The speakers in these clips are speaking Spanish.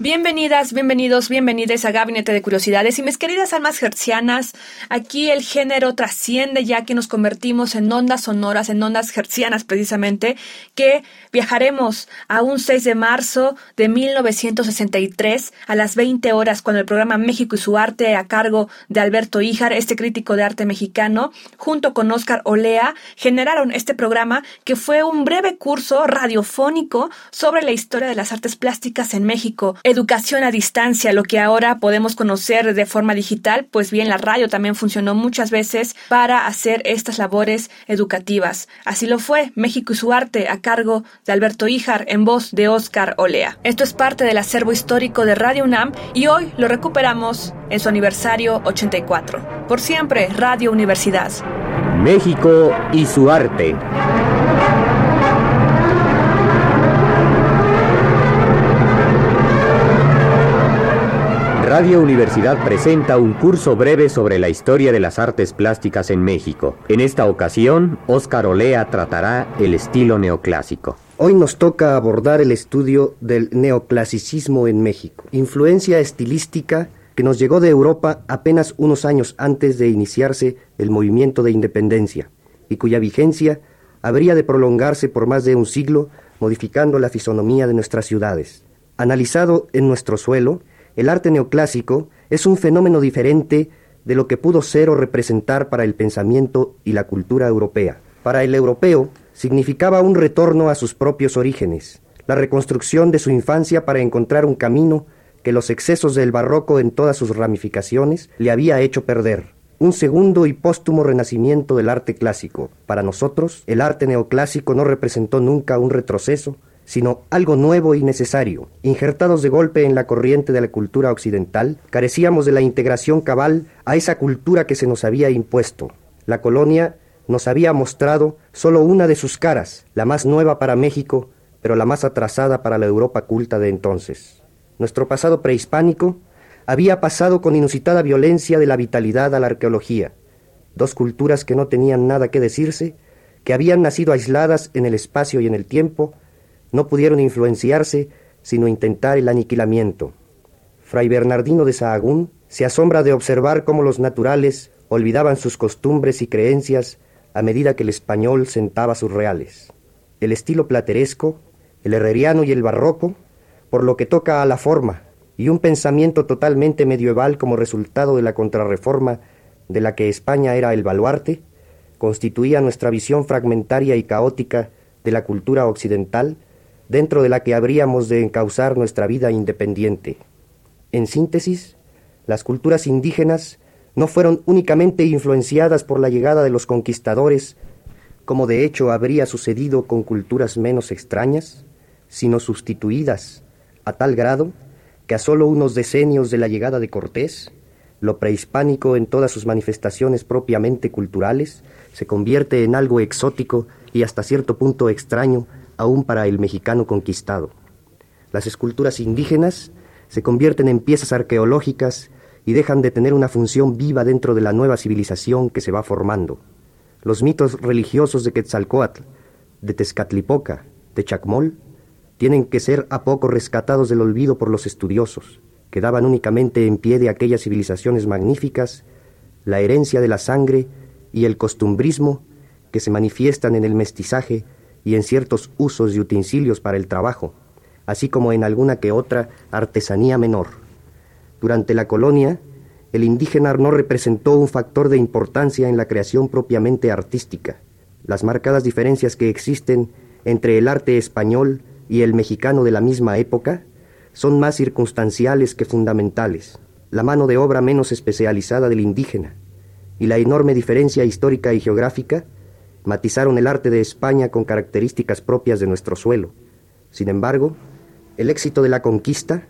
Bienvenidas, bienvenidos, bienvenidas a Gabinete de Curiosidades. Y mis queridas almas hercianas, aquí el género trasciende ya que nos convertimos en ondas sonoras, en ondas hercianas precisamente, que viajaremos a un 6 de marzo de 1963 a las 20 horas cuando el programa México y su arte a cargo de Alberto Híjar, este crítico de arte mexicano, junto con Oscar Olea, generaron este programa que fue un breve curso radiofónico sobre la historia de las artes plásticas en México educación a distancia, lo que ahora podemos conocer de forma digital, pues bien, la radio también funcionó muchas veces para hacer estas labores educativas. Así lo fue México y su arte a cargo de Alberto Híjar en voz de Oscar Olea. Esto es parte del acervo histórico de Radio UNAM y hoy lo recuperamos en su aniversario 84. Por siempre, Radio Universidad. México y su arte. Radio Universidad presenta un curso breve sobre la historia de las artes plásticas en México. En esta ocasión, Óscar Olea tratará el estilo neoclásico. Hoy nos toca abordar el estudio del neoclasicismo en México, influencia estilística que nos llegó de Europa apenas unos años antes de iniciarse el movimiento de independencia y cuya vigencia habría de prolongarse por más de un siglo modificando la fisonomía de nuestras ciudades. Analizado en nuestro suelo, el arte neoclásico es un fenómeno diferente de lo que pudo ser o representar para el pensamiento y la cultura europea. Para el europeo significaba un retorno a sus propios orígenes, la reconstrucción de su infancia para encontrar un camino que los excesos del barroco en todas sus ramificaciones le había hecho perder. Un segundo y póstumo renacimiento del arte clásico. Para nosotros, el arte neoclásico no representó nunca un retroceso, sino algo nuevo y necesario. Injertados de golpe en la corriente de la cultura occidental, carecíamos de la integración cabal a esa cultura que se nos había impuesto. La colonia nos había mostrado solo una de sus caras, la más nueva para México, pero la más atrasada para la Europa culta de entonces. Nuestro pasado prehispánico había pasado con inusitada violencia de la vitalidad a la arqueología, dos culturas que no tenían nada que decirse, que habían nacido aisladas en el espacio y en el tiempo, no pudieron influenciarse sino intentar el aniquilamiento. Fray Bernardino de Sahagún se asombra de observar cómo los naturales olvidaban sus costumbres y creencias a medida que el español sentaba sus reales. El estilo plateresco, el herreriano y el barroco, por lo que toca a la forma, y un pensamiento totalmente medieval como resultado de la contrarreforma de la que España era el baluarte, constituía nuestra visión fragmentaria y caótica de la cultura occidental, dentro de la que habríamos de encauzar nuestra vida independiente. En síntesis, las culturas indígenas no fueron únicamente influenciadas por la llegada de los conquistadores, como de hecho habría sucedido con culturas menos extrañas, sino sustituidas a tal grado que a solo unos decenios de la llegada de Cortés, lo prehispánico en todas sus manifestaciones propiamente culturales se convierte en algo exótico y hasta cierto punto extraño aún para el mexicano conquistado. Las esculturas indígenas se convierten en piezas arqueológicas y dejan de tener una función viva dentro de la nueva civilización que se va formando. Los mitos religiosos de Quetzalcoatl, de Tezcatlipoca, de Chacmol, tienen que ser a poco rescatados del olvido por los estudiosos, que daban únicamente en pie de aquellas civilizaciones magníficas la herencia de la sangre y el costumbrismo que se manifiestan en el mestizaje y en ciertos usos y utensilios para el trabajo, así como en alguna que otra artesanía menor. Durante la colonia, el indígena no representó un factor de importancia en la creación propiamente artística. Las marcadas diferencias que existen entre el arte español y el mexicano de la misma época son más circunstanciales que fundamentales. La mano de obra menos especializada del indígena y la enorme diferencia histórica y geográfica matizaron el arte de España con características propias de nuestro suelo. Sin embargo, El éxito de la conquista,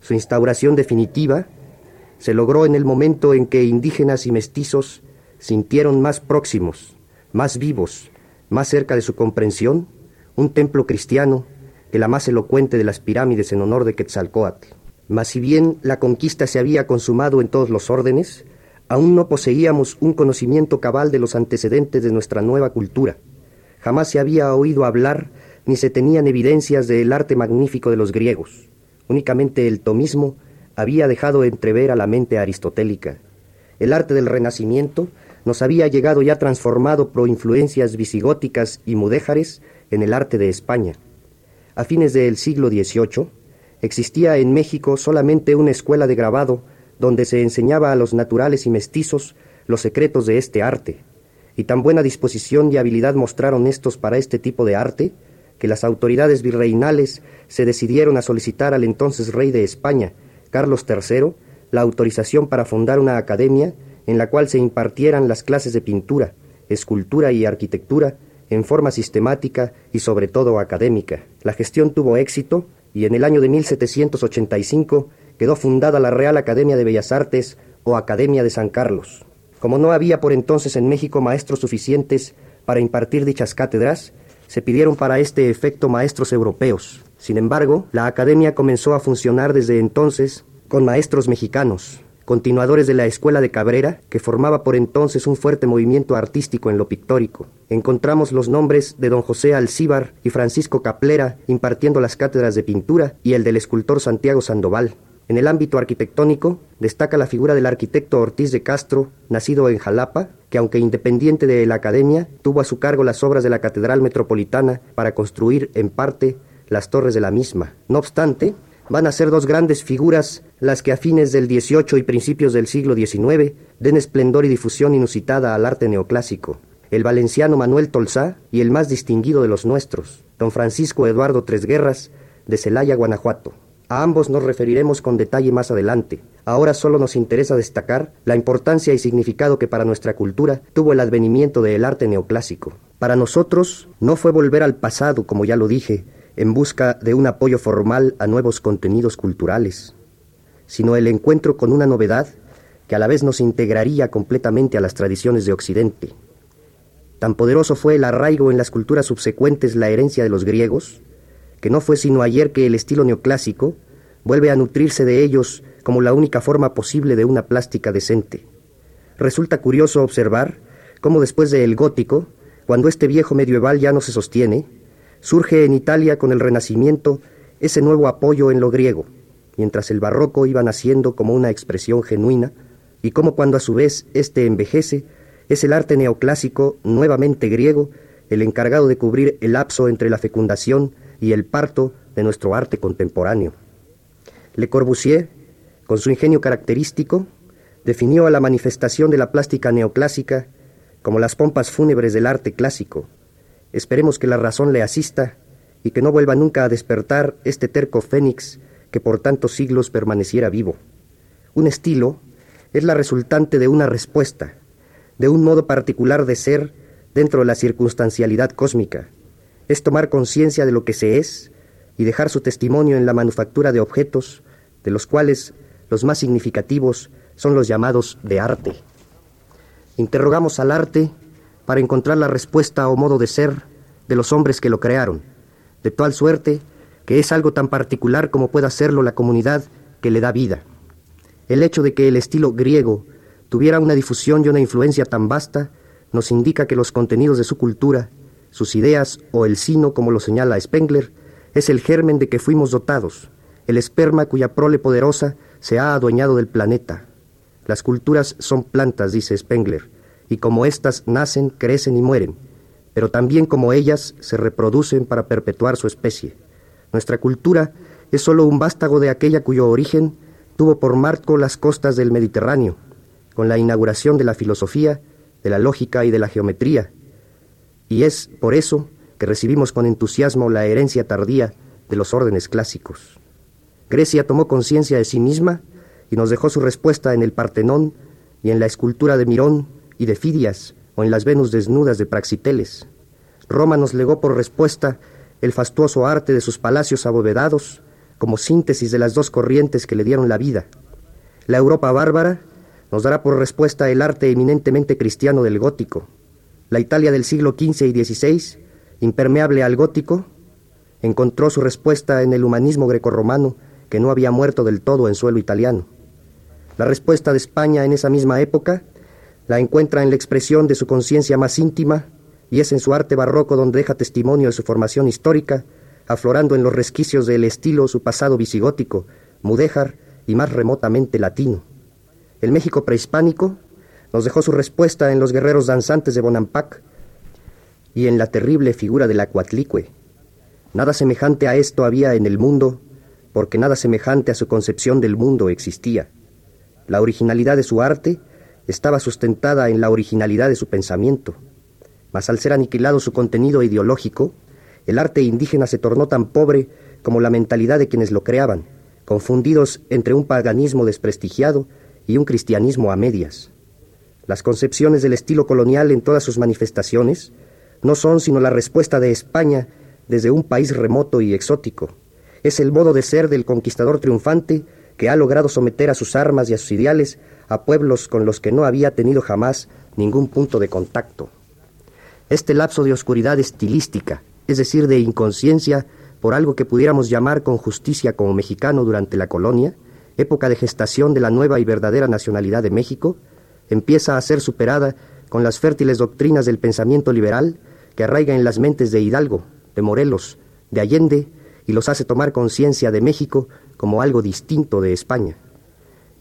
su instauración definitiva, se logró en el momento en que indígenas y mestizos sintieron más próximos, más vivos, más cerca de su comprensión, un templo cristiano que la más elocuente de las pirámides en honor de Quetzalcoatl. Mas si bien la conquista se había consumado en todos los órdenes, aún no poseíamos un conocimiento cabal de los antecedentes de nuestra nueva cultura. Jamás se había oído hablar ni se tenían evidencias del arte magnífico de los griegos. Únicamente el tomismo había dejado entrever a la mente aristotélica. El arte del Renacimiento nos había llegado ya transformado por influencias visigóticas y mudéjares en el arte de España. A fines del siglo XVIII, existía en México solamente una escuela de grabado donde se enseñaba a los naturales y mestizos los secretos de este arte, y tan buena disposición y habilidad mostraron estos para este tipo de arte, que las autoridades virreinales se decidieron a solicitar al entonces rey de España, Carlos III, la autorización para fundar una academia en la cual se impartieran las clases de pintura, escultura y arquitectura en forma sistemática y sobre todo académica. La gestión tuvo éxito y en el año de 1785 quedó fundada la Real Academia de Bellas Artes o Academia de San Carlos. Como no había por entonces en México maestros suficientes para impartir dichas cátedras, se pidieron para este efecto maestros europeos. Sin embargo, la academia comenzó a funcionar desde entonces con maestros mexicanos, continuadores de la Escuela de Cabrera, que formaba por entonces un fuerte movimiento artístico en lo pictórico. Encontramos los nombres de don José Alcíbar y Francisco Caplera impartiendo las cátedras de pintura y el del escultor Santiago Sandoval. En el ámbito arquitectónico destaca la figura del arquitecto Ortiz de Castro, nacido en Jalapa, que aunque independiente de la academia, tuvo a su cargo las obras de la Catedral Metropolitana para construir, en parte, las torres de la misma. No obstante, van a ser dos grandes figuras las que a fines del XVIII y principios del siglo XIX den esplendor y difusión inusitada al arte neoclásico. El valenciano Manuel Tolsá y el más distinguido de los nuestros, don Francisco Eduardo Tresguerras, de Celaya, Guanajuato. A ambos nos referiremos con detalle más adelante. Ahora solo nos interesa destacar la importancia y significado que para nuestra cultura tuvo el advenimiento del arte neoclásico. Para nosotros no fue volver al pasado, como ya lo dije, en busca de un apoyo formal a nuevos contenidos culturales, sino el encuentro con una novedad que a la vez nos integraría completamente a las tradiciones de Occidente. Tan poderoso fue el arraigo en las culturas subsecuentes la herencia de los griegos, que no fue sino ayer que el estilo neoclásico vuelve a nutrirse de ellos como la única forma posible de una plástica decente. Resulta curioso observar cómo después del gótico, cuando este viejo medieval ya no se sostiene, surge en Italia con el Renacimiento ese nuevo apoyo en lo griego, mientras el barroco iba naciendo como una expresión genuina, y como cuando a su vez éste envejece, es el arte neoclásico, nuevamente griego, el encargado de cubrir el lapso entre la fecundación y el parto de nuestro arte contemporáneo. Le Corbusier, con su ingenio característico, definió a la manifestación de la plástica neoclásica como las pompas fúnebres del arte clásico, Esperemos que la razón le asista y que no vuelva nunca a despertar este terco fénix que por tantos siglos permaneciera vivo. Un estilo es la resultante de una respuesta, de un modo particular de ser dentro de la circunstancialidad cósmica. Es tomar conciencia de lo que se es y dejar su testimonio en la manufactura de objetos, de los cuales los más significativos son los llamados de arte. Interrogamos al arte para encontrar la respuesta o modo de ser de los hombres que lo crearon, de tal suerte que es algo tan particular como pueda serlo la comunidad que le da vida. El hecho de que el estilo griego tuviera una difusión y una influencia tan vasta nos indica que los contenidos de su cultura, sus ideas o el sino, como lo señala Spengler, es el germen de que fuimos dotados, el esperma cuya prole poderosa se ha adueñado del planeta. Las culturas son plantas, dice Spengler, y como éstas nacen, crecen y mueren, pero también como ellas se reproducen para perpetuar su especie. Nuestra cultura es sólo un vástago de aquella cuyo origen tuvo por marco las costas del Mediterráneo, con la inauguración de la filosofía, de la lógica y de la geometría, y es por eso que recibimos con entusiasmo la herencia tardía de los órdenes clásicos. Grecia tomó conciencia de sí misma y nos dejó su respuesta en el Partenón y en la escultura de Mirón y de Fidias o en las Venus desnudas de Praxiteles. Roma nos legó por respuesta el fastuoso arte de sus palacios abovedados, como síntesis de las dos corrientes que le dieron la vida. La Europa bárbara nos dará por respuesta el arte eminentemente cristiano del gótico. La Italia del siglo XV y XVI, impermeable al gótico, encontró su respuesta en el humanismo grecorromano que no había muerto del todo en suelo italiano. La respuesta de España en esa misma época la encuentra en la expresión de su conciencia más íntima y es en su arte barroco donde deja testimonio de su formación histórica, aflorando en los resquicios del estilo su pasado visigótico, mudéjar y más remotamente latino. El México prehispánico nos dejó su respuesta en los guerreros danzantes de Bonampak y en la terrible figura de la Cuatlicue. Nada semejante a esto había en el mundo, porque nada semejante a su concepción del mundo existía. La originalidad de su arte estaba sustentada en la originalidad de su pensamiento. Mas al ser aniquilado su contenido ideológico, el arte indígena se tornó tan pobre como la mentalidad de quienes lo creaban, confundidos entre un paganismo desprestigiado y un cristianismo a medias. Las concepciones del estilo colonial en todas sus manifestaciones no son sino la respuesta de España desde un país remoto y exótico. Es el modo de ser del conquistador triunfante que ha logrado someter a sus armas y a sus ideales a pueblos con los que no había tenido jamás ningún punto de contacto. Este lapso de oscuridad estilística, es decir, de inconsciencia por algo que pudiéramos llamar con justicia como mexicano durante la colonia, época de gestación de la nueva y verdadera nacionalidad de México, empieza a ser superada con las fértiles doctrinas del pensamiento liberal que arraiga en las mentes de Hidalgo, de Morelos, de Allende y los hace tomar conciencia de México como algo distinto de España.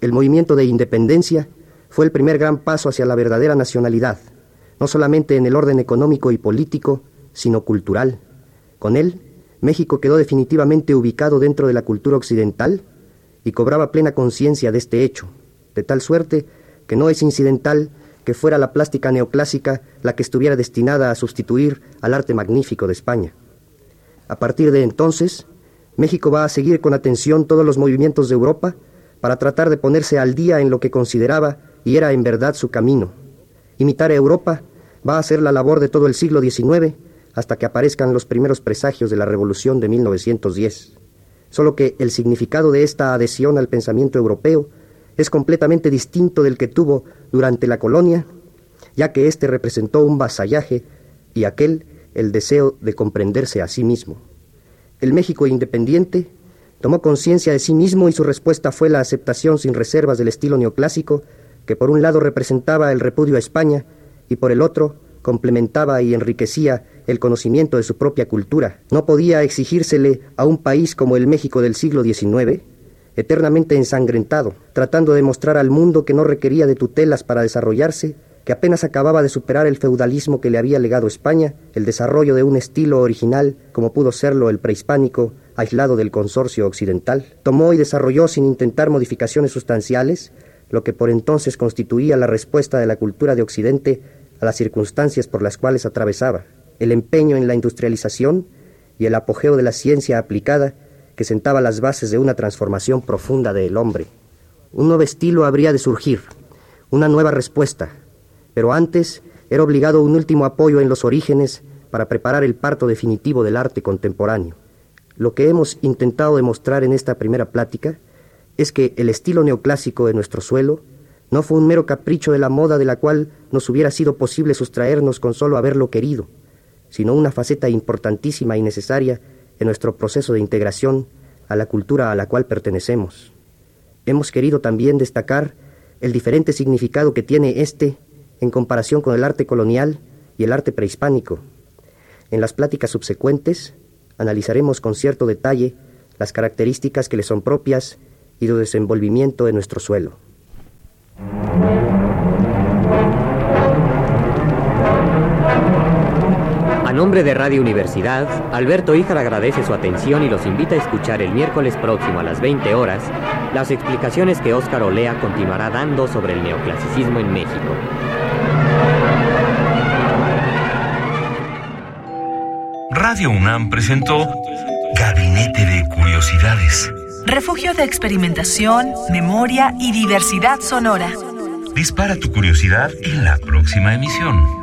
El movimiento de independencia fue el primer gran paso hacia la verdadera nacionalidad, no solamente en el orden económico y político, sino cultural. Con él, México quedó definitivamente ubicado dentro de la cultura occidental y cobraba plena conciencia de este hecho, de tal suerte que no es incidental que fuera la plástica neoclásica la que estuviera destinada a sustituir al arte magnífico de España. A partir de entonces, México va a seguir con atención todos los movimientos de Europa para tratar de ponerse al día en lo que consideraba y era en verdad su camino. Imitar a Europa va a ser la labor de todo el siglo XIX hasta que aparezcan los primeros presagios de la Revolución de 1910. Solo que el significado de esta adhesión al pensamiento europeo es completamente distinto del que tuvo durante la colonia, ya que éste representó un vasallaje y aquel el deseo de comprenderse a sí mismo. El México independiente tomó conciencia de sí mismo y su respuesta fue la aceptación sin reservas del estilo neoclásico, que por un lado representaba el repudio a España y por el otro complementaba y enriquecía el conocimiento de su propia cultura. No podía exigírsele a un país como el México del siglo XIX, eternamente ensangrentado, tratando de mostrar al mundo que no requería de tutelas para desarrollarse, que apenas acababa de superar el feudalismo que le había legado España, el desarrollo de un estilo original como pudo serlo el prehispánico, aislado del consorcio occidental, tomó y desarrolló sin intentar modificaciones sustanciales lo que por entonces constituía la respuesta de la cultura de Occidente a las circunstancias por las cuales atravesaba, el empeño en la industrialización y el apogeo de la ciencia aplicada que sentaba las bases de una transformación profunda del hombre. Un nuevo estilo habría de surgir, una nueva respuesta, pero antes era obligado un último apoyo en los orígenes para preparar el parto definitivo del arte contemporáneo. Lo que hemos intentado demostrar en esta primera plática es que el estilo neoclásico de nuestro suelo no fue un mero capricho de la moda de la cual nos hubiera sido posible sustraernos con solo haberlo querido, sino una faceta importantísima y necesaria en nuestro proceso de integración a la cultura a la cual pertenecemos. Hemos querido también destacar el diferente significado que tiene este en comparación con el arte colonial y el arte prehispánico. En las pláticas subsecuentes analizaremos con cierto detalle las características que le son propias y su desenvolvimiento en nuestro suelo. Nombre de Radio Universidad, Alberto Híjar agradece su atención y los invita a escuchar el miércoles próximo a las 20 horas las explicaciones que Óscar Olea continuará dando sobre el neoclasicismo en México. Radio UNAM presentó Gabinete de Curiosidades. Refugio de experimentación, memoria y diversidad sonora. Dispara tu curiosidad en la próxima emisión.